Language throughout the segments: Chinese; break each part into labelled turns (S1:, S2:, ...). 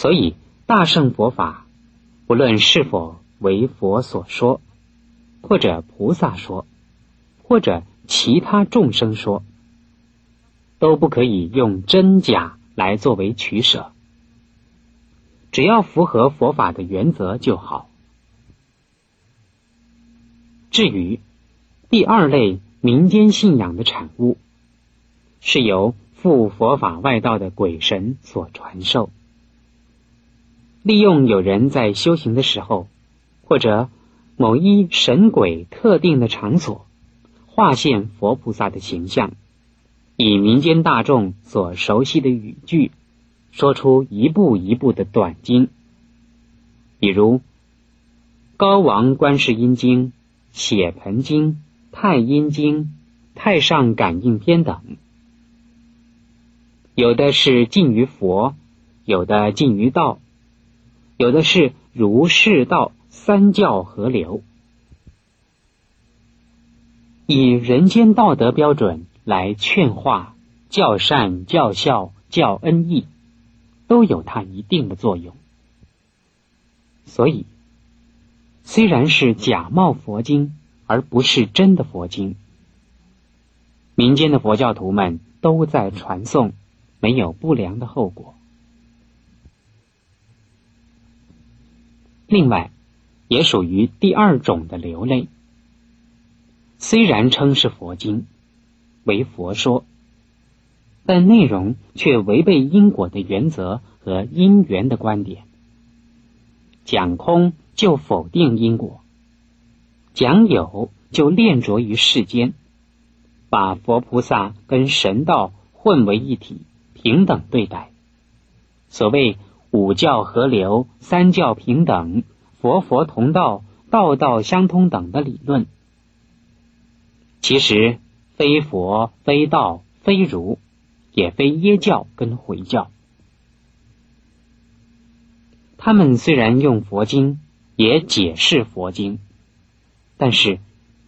S1: 所以大圣佛法，不论是否为佛所说，或者菩萨说，或者其他众生说，都不可以用真假来作为取舍。只要符合佛法的原则就好。至于第二类民间信仰的产物，是由附佛法外道的鬼神所传授，利用有人在修行的时候，或者某一神鬼特定的场所，化现佛菩萨的形象，以民间大众所熟悉的语句。说出一步一步的短经，比如《高王观世音经》《血盆经》《太阴经》《太上感应篇》等，有的是近于佛，有的近于道，有的是儒释道三教合流，以人间道德标准来劝化、教善、教孝、教恩义。都有它一定的作用，所以虽然是假冒佛经，而不是真的佛经，民间的佛教徒们都在传颂，没有不良的后果。另外，也属于第二种的流类，虽然称是佛经，为佛说。但内容却违背因果的原则和因缘的观点。讲空就否定因果，讲有就恋着于世间，把佛菩萨跟神道混为一体，平等对待。所谓五教合流、三教平等、佛佛同道、道道相通等的理论，其实非佛、非道、非儒。也非耶教跟回教，他们虽然用佛经，也解释佛经，但是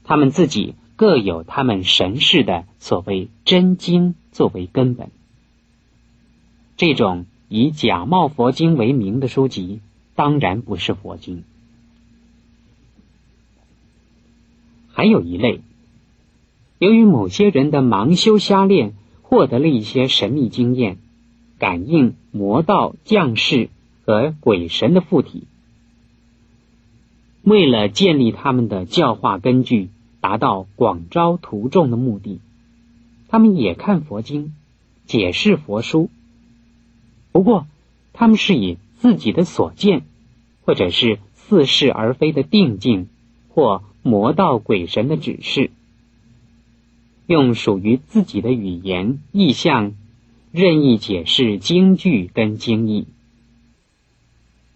S1: 他们自己各有他们神事的所谓真经作为根本。这种以假冒佛经为名的书籍，当然不是佛经。还有一类，由于某些人的盲修瞎练。获得了一些神秘经验，感应魔道将士和鬼神的附体。为了建立他们的教化根据，达到广招徒众的目的，他们也看佛经，解释佛书。不过，他们是以自己的所见，或者是似是而非的定境，或魔道鬼神的指示。用属于自己的语言意象，任意解释经句跟经义。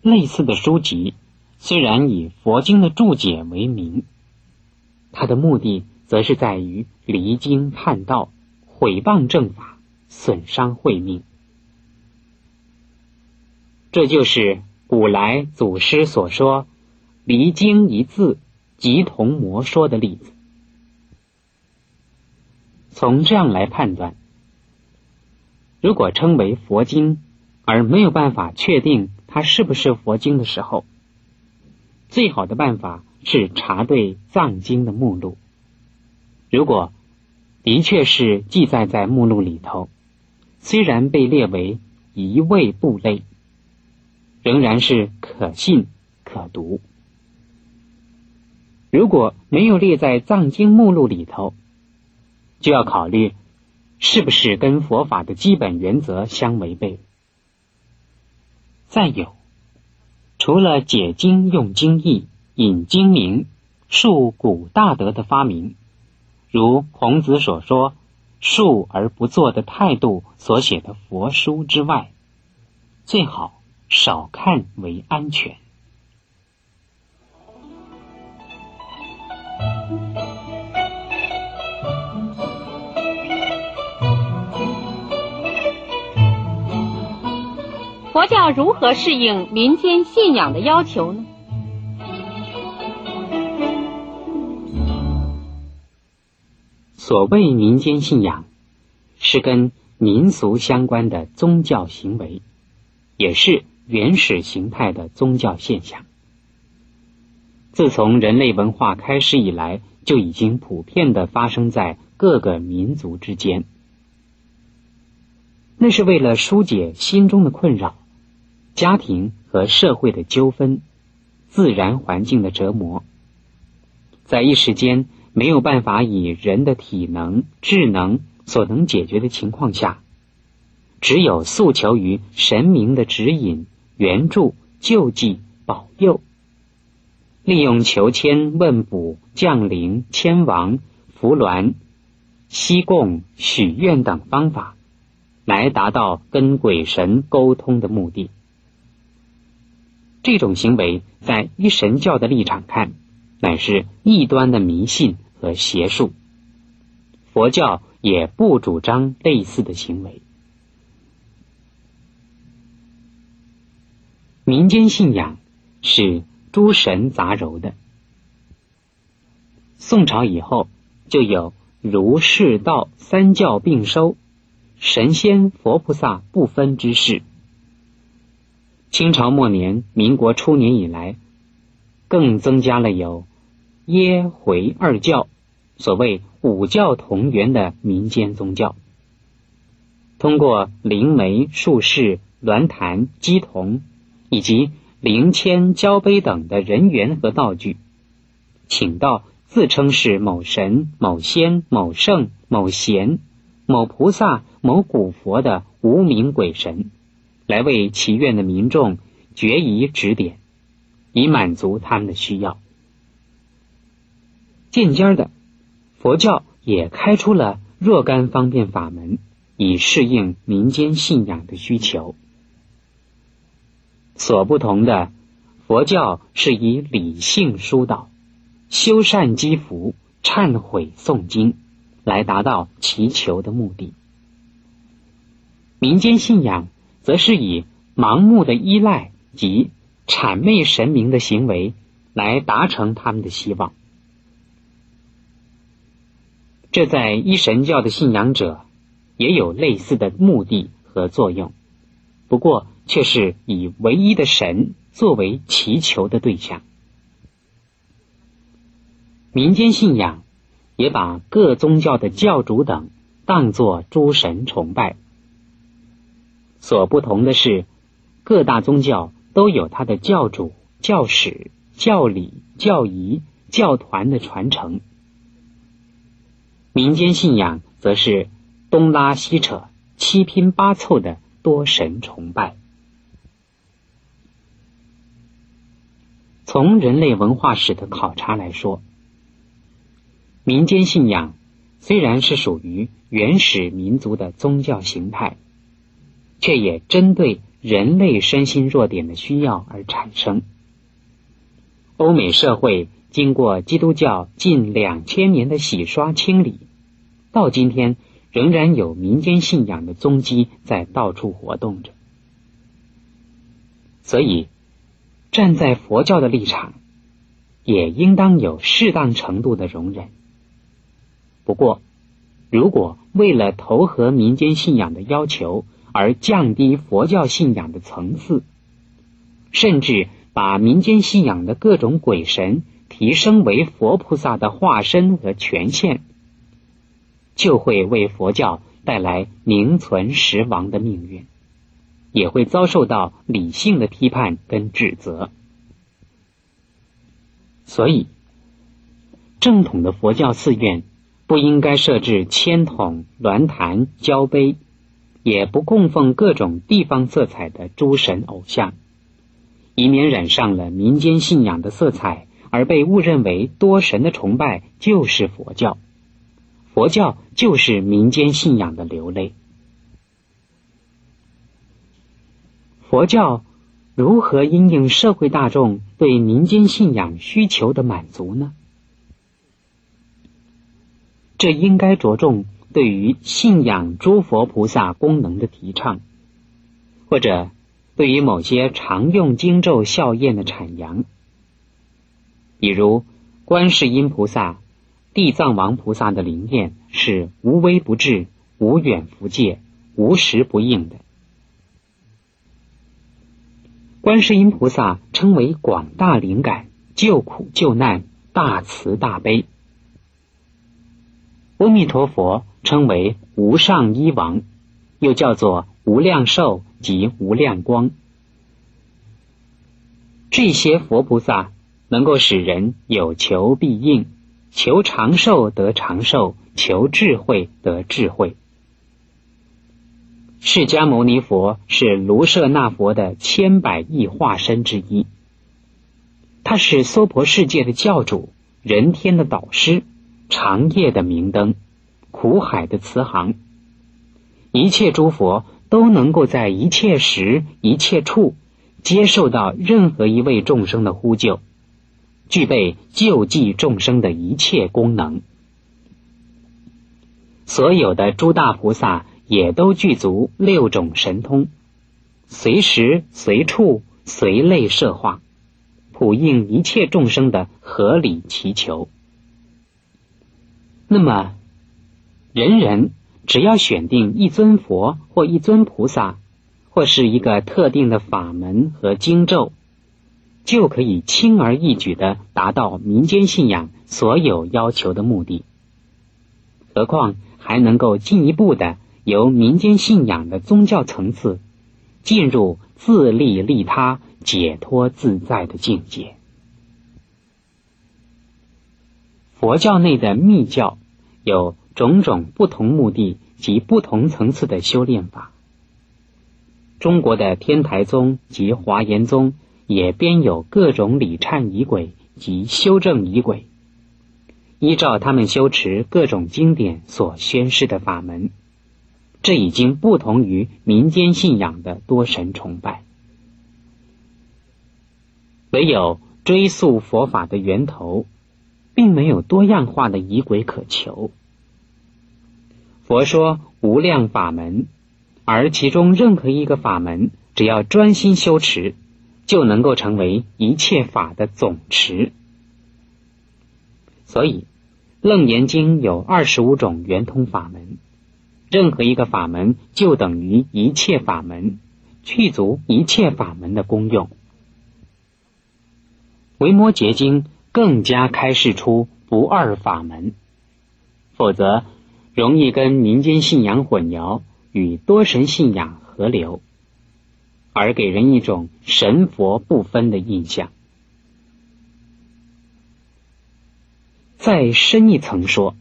S1: 类似的书籍虽然以佛经的注解为名，它的目的则是在于离经叛道、毁谤正法、损伤慧命。这就是古来祖师所说“离经一字即同魔说”的例子。从这样来判断，如果称为佛经，而没有办法确定它是不是佛经的时候，最好的办法是查对藏经的目录。如果的确是记载在目录里头，虽然被列为一位部类，仍然是可信可读。如果没有列在藏经目录里头，就要考虑是不是跟佛法的基本原则相违背。再有，除了解经用经义、引经名、述古大德的发明，如孔子所说“述而不作”的态度所写的佛书之外，最好少看为安全。
S2: 佛教如何适应民间信仰的要求呢？
S1: 所谓民间信仰，是跟民俗相关的宗教行为，也是原始形态的宗教现象。自从人类文化开始以来，就已经普遍的发生在各个民族之间。那是为了疏解心中的困扰、家庭和社会的纠纷、自然环境的折磨，在一时间没有办法以人的体能、智能所能解决的情况下，只有诉求于神明的指引、援助、救济、保佑。利用求签、问卜、降临、迁王、扶鸾、西供、许愿等方法，来达到跟鬼神沟通的目的。这种行为，在一神教的立场看，乃是异端的迷信和邪术。佛教也不主张类似的行为。民间信仰是。诸神杂糅的。宋朝以后，就有儒释道三教并收，神仙佛菩萨不分之势。清朝末年、民国初年以来，更增加了有耶回二教，所谓五教同源的民间宗教。通过灵媒、术士、鸾坛、鸡童以及。灵签、交杯等的人员和道具，请到自称是某神、某仙、某圣、某贤、某菩萨、某古佛的无名鬼神，来为祈愿的民众决疑指点，以满足他们的需要。渐渐的，佛教也开出了若干方便法门，以适应民间信仰的需求。所不同的，佛教是以理性疏导、修善积福、忏悔诵经来达到祈求的目的；民间信仰则是以盲目的依赖及谄媚神明的行为来达成他们的希望。这在一神教的信仰者也有类似的目的和作用，不过。却是以唯一的神作为祈求的对象。民间信仰也把各宗教的教主等当作诸神崇拜。所不同的是，各大宗教都有他的教主、教史、教理、教仪、教团的传承。民间信仰则是东拉西扯、七拼八凑的多神崇拜。从人类文化史的考察来说，民间信仰虽然是属于原始民族的宗教形态，却也针对人类身心弱点的需要而产生。欧美社会经过基督教近两千年的洗刷清理，到今天仍然有民间信仰的踪迹在到处活动着，所以。站在佛教的立场，也应当有适当程度的容忍。不过，如果为了投合民间信仰的要求而降低佛教信仰的层次，甚至把民间信仰的各种鬼神提升为佛菩萨的化身和权限，就会为佛教带来名存实亡的命运。也会遭受到理性的批判跟指责，所以正统的佛教寺院不应该设置签筒、鸾坛、交杯，也不供奉各种地方色彩的诸神偶像，以免染上了民间信仰的色彩，而被误认为多神的崇拜就是佛教，佛教就是民间信仰的流泪。佛教如何因应社会大众对民间信仰需求的满足呢？这应该着重对于信仰诸佛菩萨功能的提倡，或者对于某些常用经咒效验的阐扬，比如观世音菩萨、地藏王菩萨的灵验是无微不至、无远弗届、无时不应的。观世音菩萨称为广大灵感、救苦救难、大慈大悲。阿弥陀佛称为无上一王，又叫做无量寿及无量光。这些佛菩萨能够使人有求必应，求长寿得长寿，求智慧得智慧。释迦牟尼佛是卢舍那佛的千百亿化身之一，他是娑婆世界的教主，人天的导师，长夜的明灯，苦海的慈航。一切诸佛都能够在一切时、一切处。接受到任何一位众生的呼救，具备救济众生的一切功能。所有的诸大菩萨也都具足六种神通，随时随处随类设化，普应一切众生的合理祈求。那么，人人只要选定一尊佛或一尊菩萨。或是一个特定的法门和经咒，就可以轻而易举的达到民间信仰所有要求的目的。何况还能够进一步的由民间信仰的宗教层次，进入自利利他、解脱自在的境界。佛教内的密教有种种不同目的及不同层次的修炼法。中国的天台宗及华严宗也编有各种礼忏仪轨及修正仪轨，依照他们修持各种经典所宣示的法门，这已经不同于民间信仰的多神崇拜。唯有追溯佛法的源头，并没有多样化的仪轨可求。佛说无量法门。而其中任何一个法门，只要专心修持，就能够成为一切法的总持。所以，《楞严经》有二十五种圆通法门，任何一个法门就等于一切法门，具足一切法门的功用。《维摩诘经》更加开示出不二法门，否则容易跟民间信仰混淆。与多神信仰合流，而给人一种神佛不分的印象。再深一层说，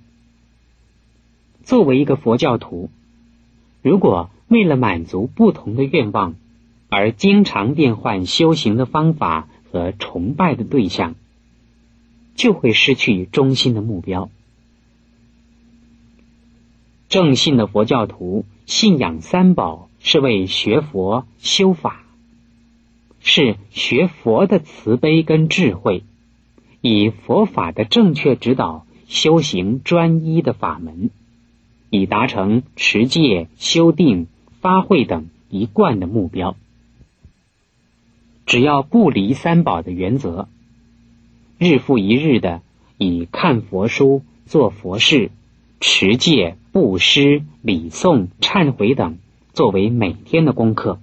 S1: 作为一个佛教徒，如果为了满足不同的愿望而经常变换修行的方法和崇拜的对象，就会失去中心的目标。正信的佛教徒。信仰三宝是为学佛修法，是学佛的慈悲跟智慧，以佛法的正确指导修行专一的法门，以达成持戒、修定、发慧等一贯的目标。只要不离三宝的原则，日复一日的以看佛书、做佛事、持戒。布施、礼诵、忏悔等作为每天的功课，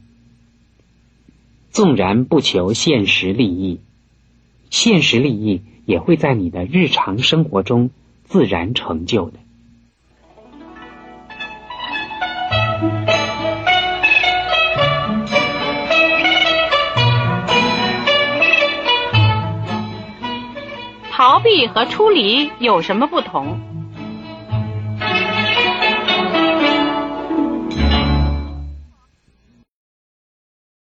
S1: 纵然不求现实利益，现实利益也会在你的日常生活中自然成就的。
S2: 逃避和出离有什么不同？